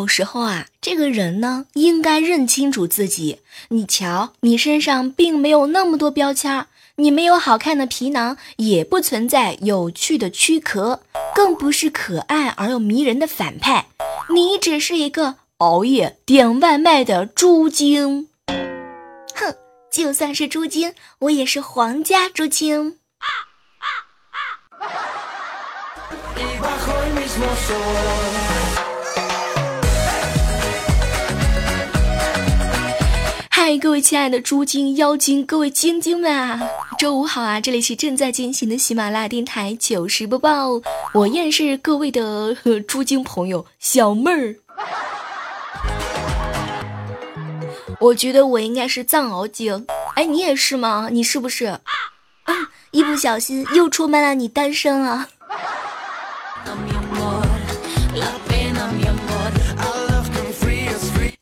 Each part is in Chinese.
有时候啊，这个人呢，应该认清楚自己。你瞧，你身上并没有那么多标签，你没有好看的皮囊，也不存在有趣的躯壳，更不是可爱而又迷人的反派。你只是一个熬夜点外卖的猪精。哼，就算是猪精，我也是皇家猪精。嗨，各位亲爱的猪精、妖精，各位精精们啊，周五好啊！这里是正在进行的喜马拉雅电台糗事播报，我依然是各位的猪精朋友小妹儿。我觉得我应该是藏獒精，哎，你也是吗？你是不是？一不小心又出卖了你单身了。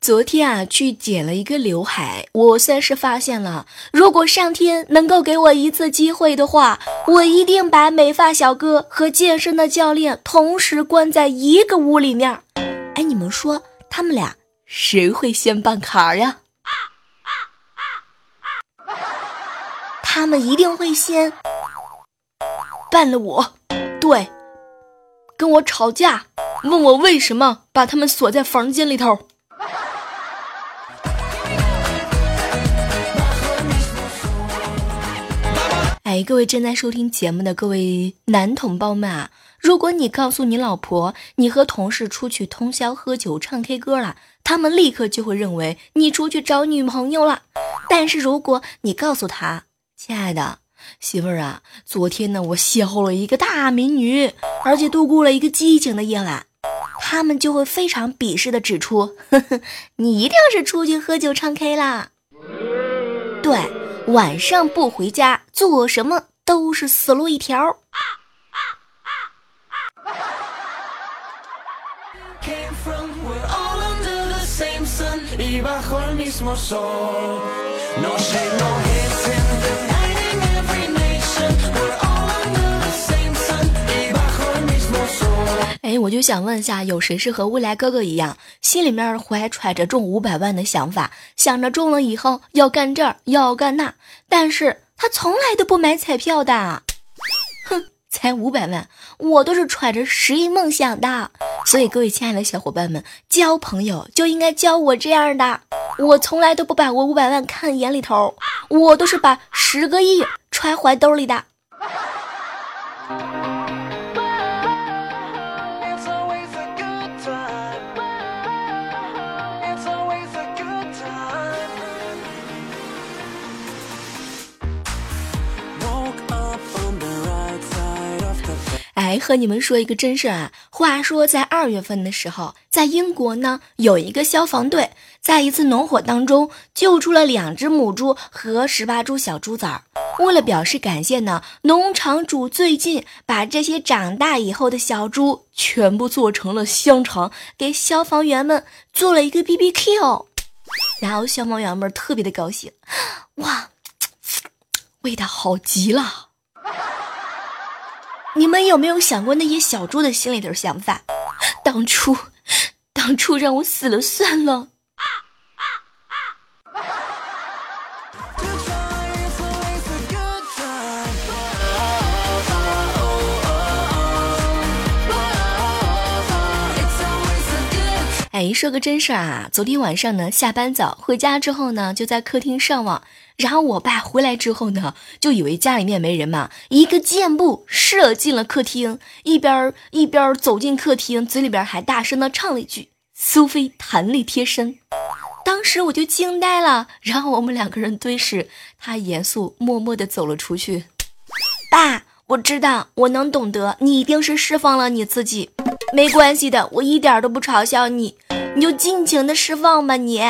昨天啊，去剪了一个刘海，我算是发现了，如果上天能够给我一次机会的话，我一定把美发小哥和健身的教练同时关在一个屋里面。哎，你们说他们俩谁会先办卡呀？他们一定会先办了我，对，跟我吵架，问我为什么把他们锁在房间里头。哎，各位正在收听节目的各位男同胞们啊，如果你告诉你老婆你和同事出去通宵喝酒唱 K 歌了，他们立刻就会认为你出去找女朋友了。但是如果你告诉他，亲爱的媳妇儿啊，昨天呢我邂逅了一个大美女，而且度过了一个激情的夜晚，他们就会非常鄙视的指出，呵呵，你一定是出去喝酒唱 K 啦。对。晚上不回家，做什么都是死路一条。哎，我就想问一下，有谁是和未来哥哥一样，心里面怀揣着中五百万的想法，想着中了以后要干这儿要干那，但是他从来都不买彩票的。哼，才五百万，我都是揣着十亿梦想的。所以各位亲爱的小伙伴们，交朋友就应该交我这样的。我从来都不把我五百万看眼里头，我都是把十个亿揣怀兜里的。来和你们说一个真事啊！话说在二月份的时候，在英国呢，有一个消防队在一次农火当中救出了两只母猪和十八株小猪崽儿。为了表示感谢呢，农场主最近把这些长大以后的小猪全部做成了香肠，给消防员们做了一个 B B Q。然后消防员们特别的高兴，哇，味道好极了。你们有没有想过那些小猪的心里头想法？当初，当初让我死了算了。哎，说个真事儿啊！昨天晚上呢，下班早回家之后呢，就在客厅上网。然后我爸回来之后呢，就以为家里面没人嘛，一个箭步射进了客厅，一边一边走进客厅，嘴里边还大声的唱了一句“苏菲弹力贴身”。当时我就惊呆了，然后我们两个人对视，他严肃默默的走了出去。爸，我知道，我能懂得，你一定是释放了你自己。没关系的，我一点都不嘲笑你，你就尽情的释放吧，你。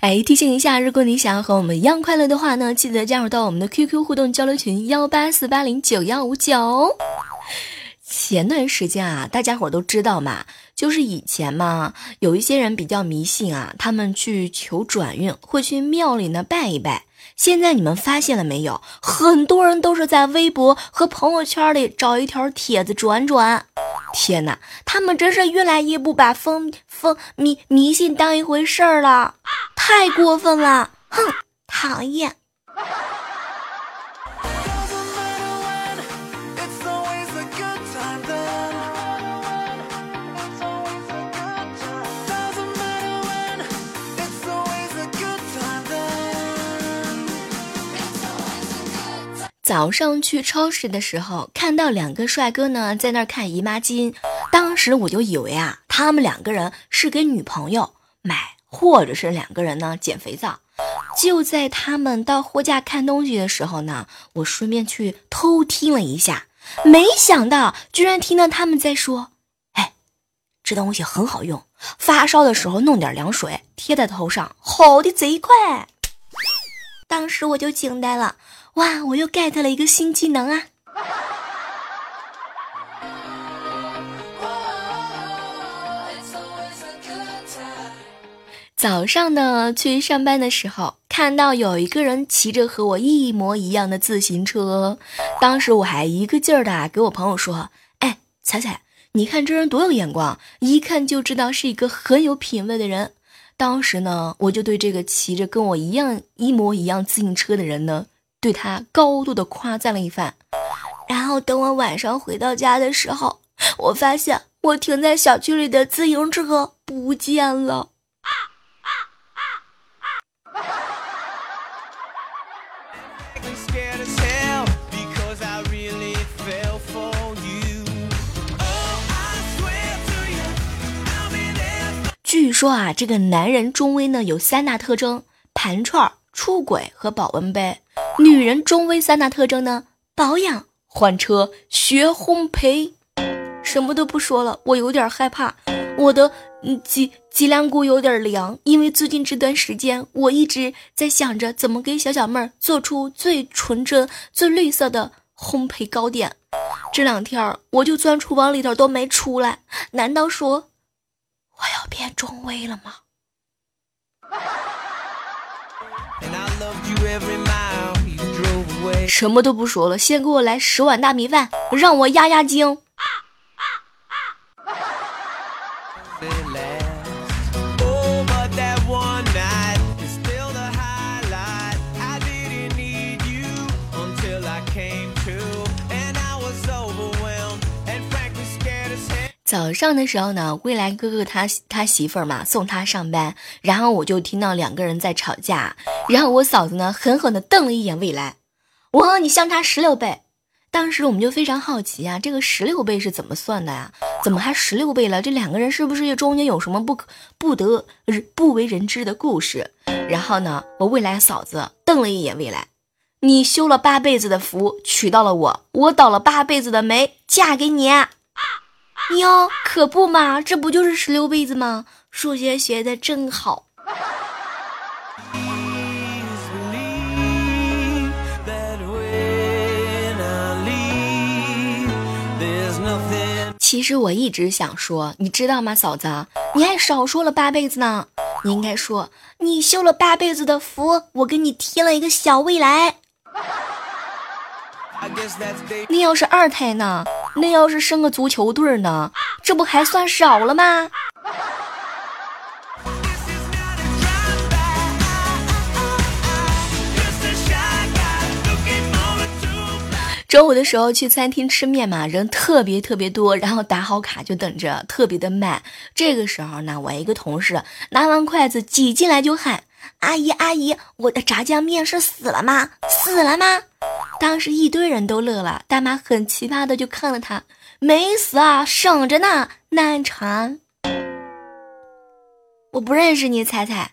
哎，提醒一下，如果你想要和我们一样快乐的话呢，记得加入到我们的 QQ 互动交流群幺八四八零九幺五九。前段时间啊，大家伙都知道嘛，就是以前嘛，有一些人比较迷信啊，他们去求转运，会去庙里呢拜一拜。现在你们发现了没有？很多人都是在微博和朋友圈里找一条帖子转转。天哪，他们真是越来越不把风风迷迷信当一回事儿了，太过分了！哼，讨厌。早上去超市的时候，看到两个帅哥呢，在那儿看姨妈巾。当时我就以为啊，他们两个人是给女朋友买，或者是两个人呢捡肥皂。就在他们到货架看东西的时候呢，我顺便去偷听了一下，没想到居然听到他们在说：“哎，这东西很好用，发烧的时候弄点凉水贴在头上，好的贼快。”当时我就惊呆了。哇！我又 get 了一个新技能啊！早上呢，去上班的时候，看到有一个人骑着和我一模一样的自行车，当时我还一个劲儿的给我朋友说：“哎，彩彩，你看这人多有眼光，一看就知道是一个很有品位的人。”当时呢，我就对这个骑着跟我一样一模一样自行车的人呢。对他高度的夸赞了一番，然后等我晚上回到家的时候，我发现我停在小区里的自行车不见了。据说啊，这个男人中威呢有三大特征：盘串、出轨和保温杯。女人中微三大特征呢？保养、换车、学烘焙。什么都不说了，我有点害怕，我的脊脊梁骨有点凉，因为最近这段时间我一直在想着怎么给小小妹儿做出最纯真、最绿色的烘焙糕点。这两天我就钻厨房里头都没出来，难道说我要变中微了吗？什么都不说了，先给我来十碗大米饭，让我压压惊。早上的时候呢，未来哥哥他他媳妇儿嘛送他上班，然后我就听到两个人在吵架，然后我嫂子呢狠狠的瞪了一眼未来。我和你相差十六倍，当时我们就非常好奇啊，这个十六倍是怎么算的呀？怎么还十六倍了？这两个人是不是中间有什么不可不得不为人知的故事？然后呢，我未来嫂子瞪了一眼未来，你修了八辈子的福娶到了我，我倒了八辈子的霉嫁给你，哟，可不嘛，这不就是十六辈子吗？数学学的真好。其实我一直想说，你知道吗，嫂子，你还少说了八辈子呢。你应该说，你修了八辈子的福，我给你贴了一个小未来。你要是二胎呢？那要是生个足球队呢？这不还算少了吗？中午的时候去餐厅吃面嘛，人特别特别多，然后打好卡就等着，特别的慢。这个时候呢，我一个同事拿完筷子挤进来就喊：“阿姨阿姨，我的炸酱面是死了吗？死了吗？”当时一堆人都乐了，大妈很奇葩的就看了他，没死啊，省着呢，难缠。我不认识你，彩彩，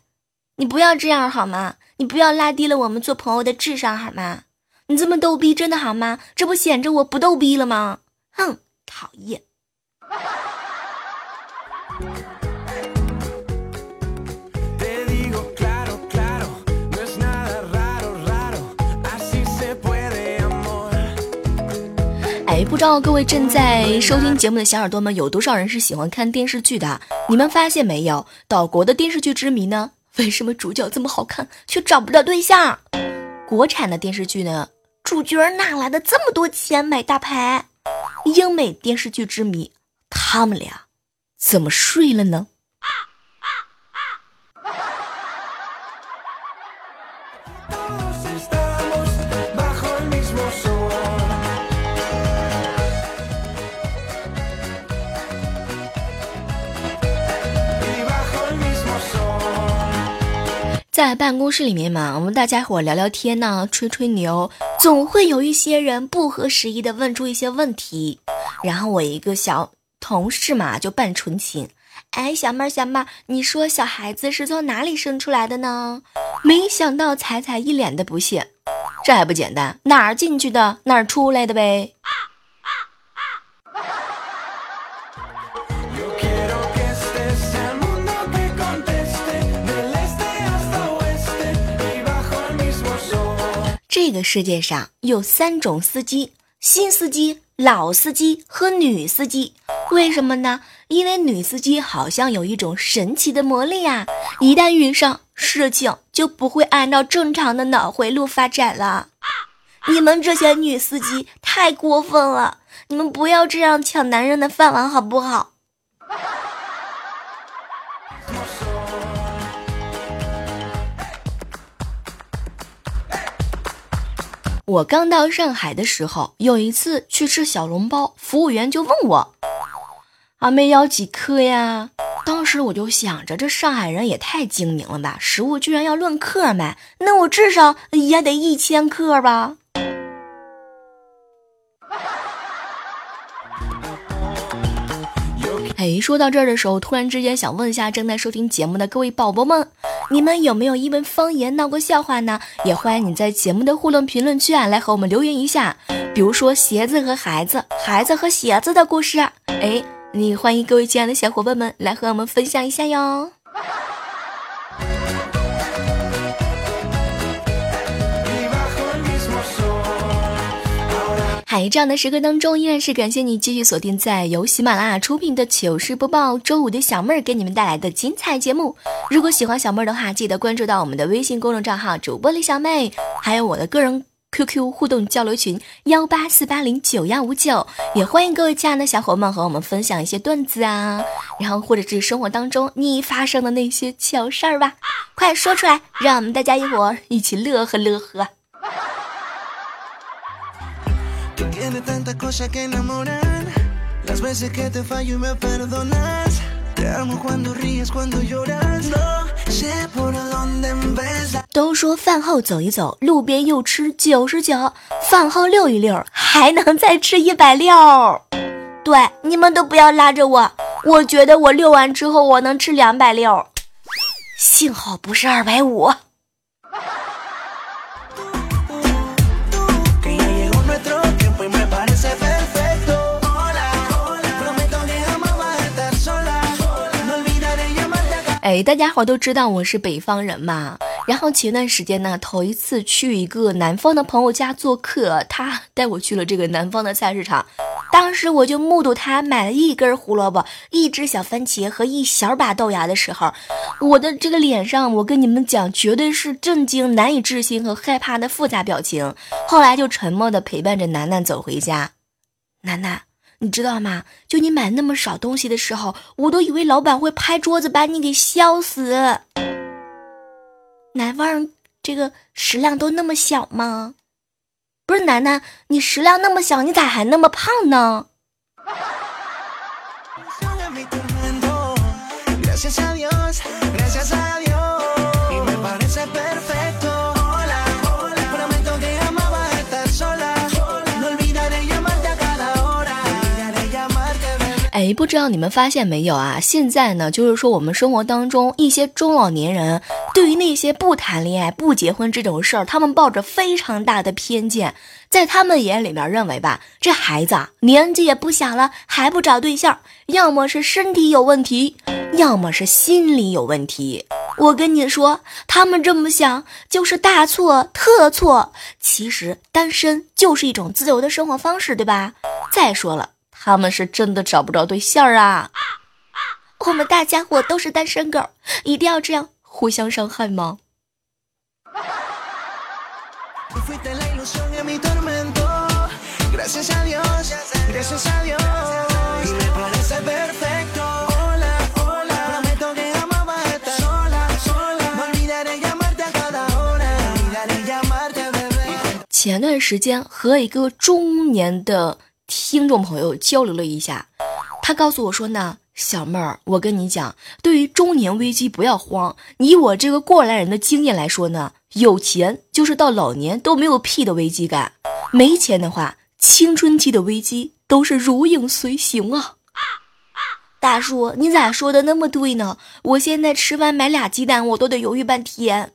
你不要这样好吗？你不要拉低了我们做朋友的智商好吗？你这么逗逼，真的好吗？这不显着我不逗逼了吗？哼，讨厌。哎，不知道各位正在收听节目的小耳朵们，有多少人是喜欢看电视剧的？你们发现没有，岛国的电视剧之谜呢？为什么主角这么好看，却找不到对象？国产的电视剧呢，主角哪来的这么多钱买大牌？英美电视剧之谜，他们俩怎么睡了呢？在办公室里面嘛，我们大家伙聊聊天呢，吹吹牛，总会有一些人不合时宜的问出一些问题，然后我一个小同事嘛就扮纯情，哎，小妹儿小妹儿，你说小孩子是从哪里生出来的呢？没想到彩彩一脸的不屑，这还不简单，哪儿进去的哪儿出来的呗。这个世界上有三种司机：新司机、老司机和女司机。为什么呢？因为女司机好像有一种神奇的魔力啊！一旦遇上事情，就不会按照正常的脑回路发展了。你们这些女司机太过分了！你们不要这样抢男人的饭碗，好不好？我刚到上海的时候，有一次去吃小笼包，服务员就问我：“阿妹要几克呀？”当时我就想着，这上海人也太精明了吧，食物居然要论克卖，那我至少也得一千克吧。哎，说到这儿的时候，突然之间想问一下正在收听节目的各位宝宝们。你们有没有因为方言闹过笑话呢？也欢迎你在节目的互动评论区啊来和我们留言一下，比如说鞋子和孩子、孩子和鞋子的故事。哎，你欢迎各位亲爱的小伙伴们来和我们分享一下哟。在这样的时刻当中，依然是感谢你继续锁定在由喜马拉雅出品的糗事播报周五的小妹儿给你们带来的精彩节目。如果喜欢小妹儿的话，记得关注到我们的微信公众账号主播李小妹，还有我的个人 QQ 互动交流群幺八四八零九幺五九。也欢迎各位亲爱的小伙伴和我们分享一些段子啊，然后或者是生活当中你发生的那些糗事儿吧，快说出来，让我们大家一伙儿一起乐呵乐呵。都说饭后走一走，路边又吃九十九，饭后遛一遛，还能再吃一百六。对，你们都不要拉着我，我觉得我遛完之后我能吃两百六，幸好不是二百五。哎，大家伙都知道我是北方人嘛。然后前段时间呢，头一次去一个南方的朋友家做客，他带我去了这个南方的菜市场。当时我就目睹他买了一根胡萝卜、一只小番茄和一小把豆芽的时候，我的这个脸上，我跟你们讲，绝对是震惊、难以置信和害怕的复杂表情。后来就沉默的陪伴着楠楠走回家。楠楠。你知道吗？就你买那么少东西的时候，我都以为老板会拍桌子把你给削死。南方人这个食量都那么小吗？不是楠楠，你食量那么小，你咋还那么胖呢？哎，不知道你们发现没有啊？现在呢，就是说我们生活当中一些中老年人，对于那些不谈恋爱、不结婚这种事儿，他们抱着非常大的偏见。在他们眼里面认为吧，这孩子啊年纪也不小了，还不找对象，要么是身体有问题，要么是心理有问题。我跟你说，他们这么想就是大错特错。其实单身就是一种自由的生活方式，对吧？再说了，他们是真的找不着对象啊。我们大家伙都是单身狗，一定要这样互相伤害吗？前段时间和一个中年的听众朋友交流了一下，他告诉我说呢，小妹儿，我跟你讲，对于中年危机不要慌，以我这个过来人的经验来说呢，有钱就是到老年都没有屁的危机感，没钱的话，青春期的危机都是如影随形啊。大叔，你咋说的那么对呢？我现在吃饭买俩鸡蛋，我都得犹豫半天。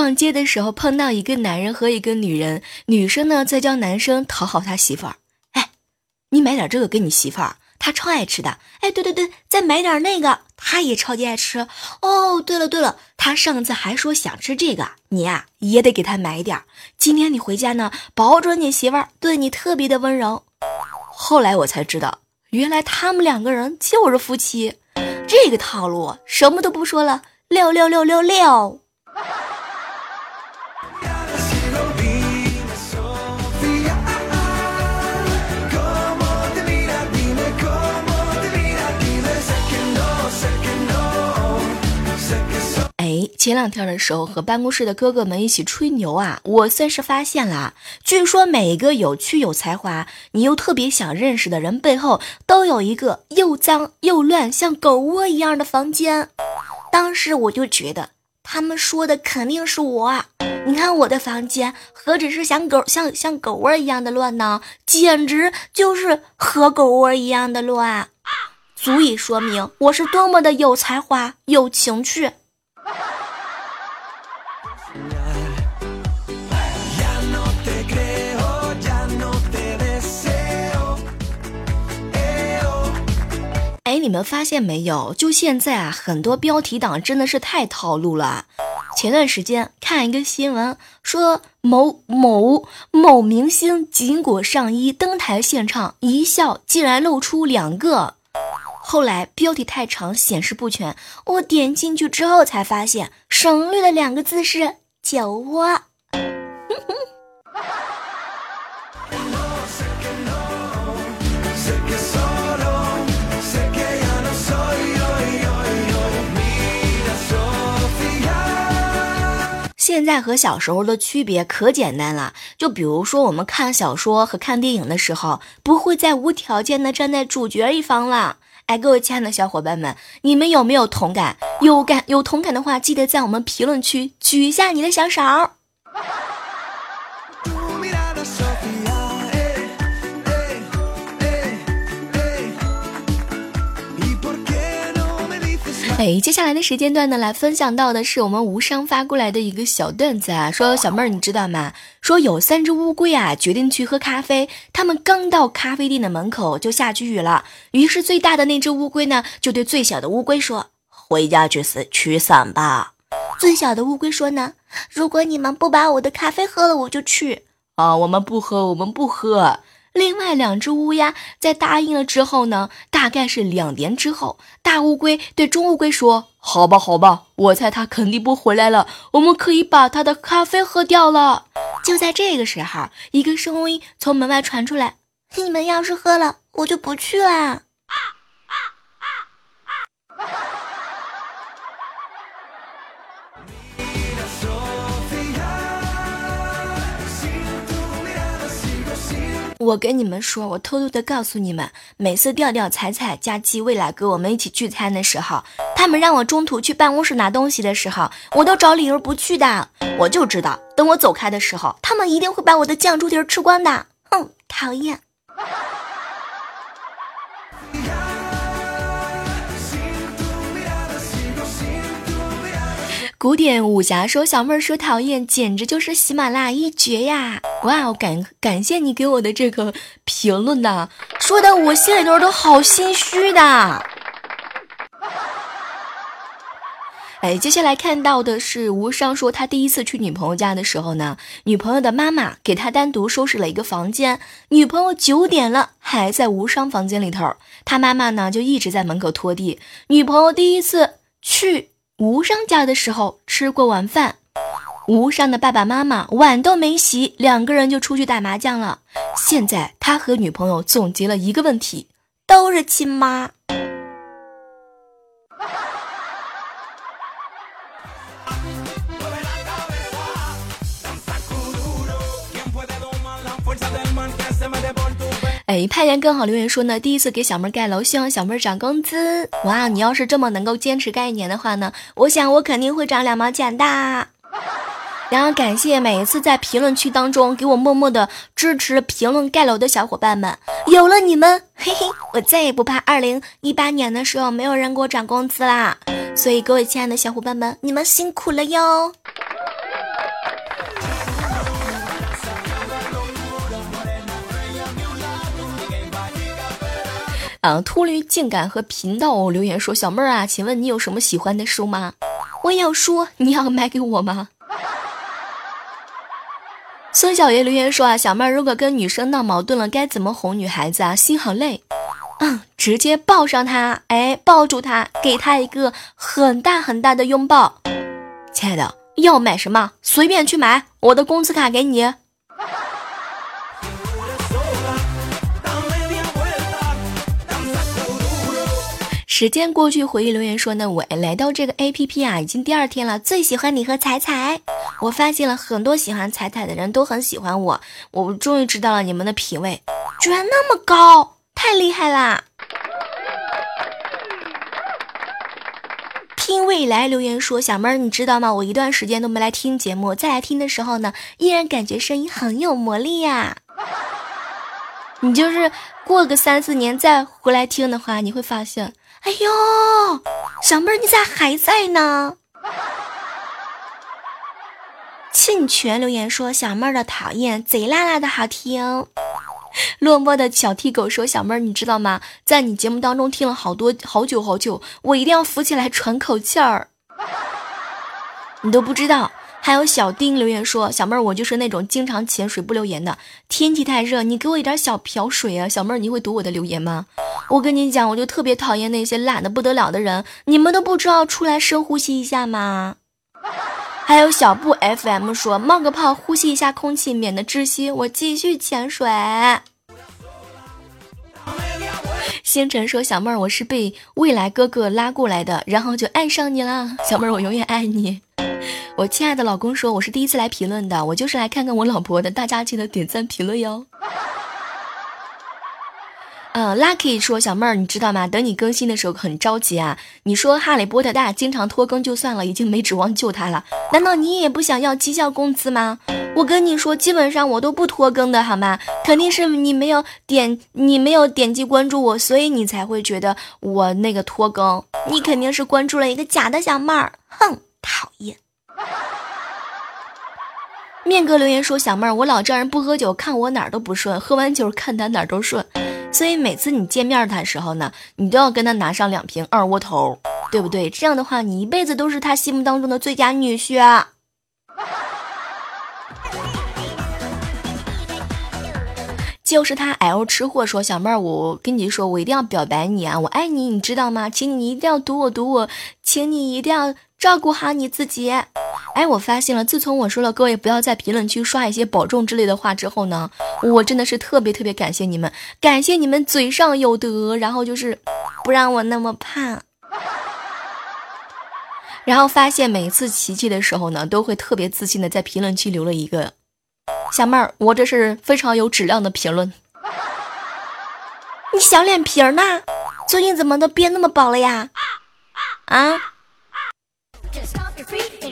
逛街的时候碰到一个男人和一个女人，女生呢在教男生讨好他媳妇儿。哎，你买点这个给你媳妇儿，她超爱吃的。哎，对对对，再买点那个，她也超级爱吃。哦，对了对了，她上次还说想吃这个，你呀也得给她买点。今天你回家呢，保准你媳妇儿对你特别的温柔。后来我才知道，原来他们两个人就是夫妻。这个套路，什么都不说了，六六六六六。前两天的时候，和办公室的哥哥们一起吹牛啊，我算是发现了。据说每个有趣有才华，你又特别想认识的人背后，都有一个又脏又乱、像狗窝一样的房间。当时我就觉得，他们说的肯定是我。你看我的房间，何止是像狗像像狗窝一样的乱呢？简直就是和狗窝一样的乱，足以说明我是多么的有才华、有情趣。哎，你们发现没有？就现在啊，很多标题党真的是太套路了。前段时间看一个新闻，说某某某明星紧裹上衣登台献唱，一笑竟然露出两个。后来标题太长，显示不全，我点进去之后才发现，省略的两个字是酒窝。现在和小时候的区别可简单了，就比如说我们看小说和看电影的时候，不会再无条件的站在主角一方了。哎，各位亲爱的小伙伴们，你们有没有同感？有感有同感的话，记得在我们评论区举一下你的小手。哎，接下来的时间段呢，来分享到的是我们无伤发过来的一个小段子啊。说小妹儿，你知道吗？说有三只乌龟啊，决定去喝咖啡。他们刚到咖啡店的门口，就下起雨了。于是最大的那只乌龟呢，就对最小的乌龟说：“回家去死取伞吧。”最小的乌龟说呢：“如果你们不把我的咖啡喝了，我就去。”啊，我们不喝，我们不喝。另外两只乌鸦在答应了之后呢，大概是两年之后，大乌龟对中乌龟说：“好吧，好吧，我猜它肯定不回来了，我们可以把它的咖啡喝掉了。”就在这个时候，一个声音从门外传出来：“你们要是喝了，我就不去了。”我跟你们说，我偷偷的告诉你们，每次调调、彩彩加鸡、未来哥我们一起聚餐的时候，他们让我中途去办公室拿东西的时候，我都找理由不去的。我就知道，等我走开的时候，他们一定会把我的酱猪蹄吃光的。哼，讨厌。古典武侠说小妹儿说讨厌，简直就是喜马拉雅一绝呀！哇，感感谢你给我的这个评论呐，说的我心里头都好心虚的。哎，接下来看到的是无伤说，他第一次去女朋友家的时候呢，女朋友的妈妈给他单独收拾了一个房间，女朋友九点了还在无伤房间里头，他妈妈呢就一直在门口拖地。女朋友第一次去无伤家的时候吃过晚饭，无伤的爸爸妈妈碗都没洗，两个人就出去打麻将了。现在他和女朋友总结了一个问题，都是亲妈。哎，派言更好留言说呢，第一次给小妹儿盖楼，希望小妹儿涨工资。哇，你要是这么能够坚持盖一年的话呢，我想我肯定会涨两毛钱的。然后感谢每一次在评论区当中给我默默的支持评论盖楼的小伙伴们，有了你们，嘿嘿，我再也不怕二零一八年的时候没有人给我涨工资啦。所以各位亲爱的小伙伴们，你们辛苦了哟。啊！秃驴竟敢和频道留言说：“小妹儿啊，请问你有什么喜欢的书吗？我有书，你要买给我吗？” 孙小爷留言说：“啊，小妹儿，如果跟女生闹矛盾了，该怎么哄女孩子啊？心好累。嗯，直接抱上她，哎，抱住她，给她一个很大很大的拥抱。亲爱的，要买什么随便去买，我的工资卡给你。”时间过去，回忆留言说呢，我来到这个 A P P 啊，已经第二天了。最喜欢你和彩彩，我发现了很多喜欢彩彩的人都很喜欢我，我终于知道了你们的品味居然那么高，太厉害啦！听未来留言说，小妹儿你知道吗？我一段时间都没来听节目，再来听的时候呢，依然感觉声音很有魔力呀。你就是过个三四年再回来听的话，你会发现。哎呦，小妹儿，你咋还在呢？沁泉留言说：“小妹儿的讨厌，贼辣辣的好听。”落寞的小替狗说：“小妹儿，你知道吗？在你节目当中听了好多好久好久，我一定要扶起来喘口气儿。你都不知道。”还有小丁留言说：“小妹儿，我就是那种经常潜水不留言的。天气太热，你给我一点小瓢水啊！小妹儿，你会读我的留言吗？我跟你讲，我就特别讨厌那些懒得不得了的人。你们都不知道出来深呼吸一下吗？”还有小布 FM 说：“冒个泡，呼吸一下空气，免得窒息。”我继续潜水。星辰说：“小妹儿，我是被未来哥哥拉过来的，然后就爱上你了。小妹儿，我永远爱你。” 我亲爱的老公说：“我是第一次来评论的，我就是来看看我老婆的，大家记得点赞评论哟。”嗯，Lucky 说：“小妹儿，你知道吗？等你更新的时候很着急啊。你说哈利波特大经常拖更就算了，已经没指望救他了。难道你也不想要绩效工资吗？我跟你说，基本上我都不拖更的，好吗？肯定是你没有点，你没有点击关注我，所以你才会觉得我那个拖更。你肯定是关注了一个假的小妹儿，哼，讨厌。” 面哥留言说：“小妹儿，我老丈人不喝酒，看我哪儿都不顺；喝完酒看他哪儿都顺。所以每次你见面的时候呢，你都要跟他拿上两瓶二锅头，对不对？这样的话，你一辈子都是他心目当中的最佳女婿。”啊就是他 L 吃货说：“小妹儿，我跟你说，我一定要表白你啊，我爱你，你知道吗？请你一定要读我，读我，请你一定要照顾好你自己。”哎，我发现了，自从我说了各位不要在评论区刷一些保重之类的话之后呢，我真的是特别特别感谢你们，感谢你们嘴上有德，然后就是不让我那么胖。然后发现每次琪琪的时候呢，都会特别自信的在评论区留了一个。小妹儿，我这是非常有质量的评论。你小脸皮儿呢？最近怎么都变那么薄了呀？啊？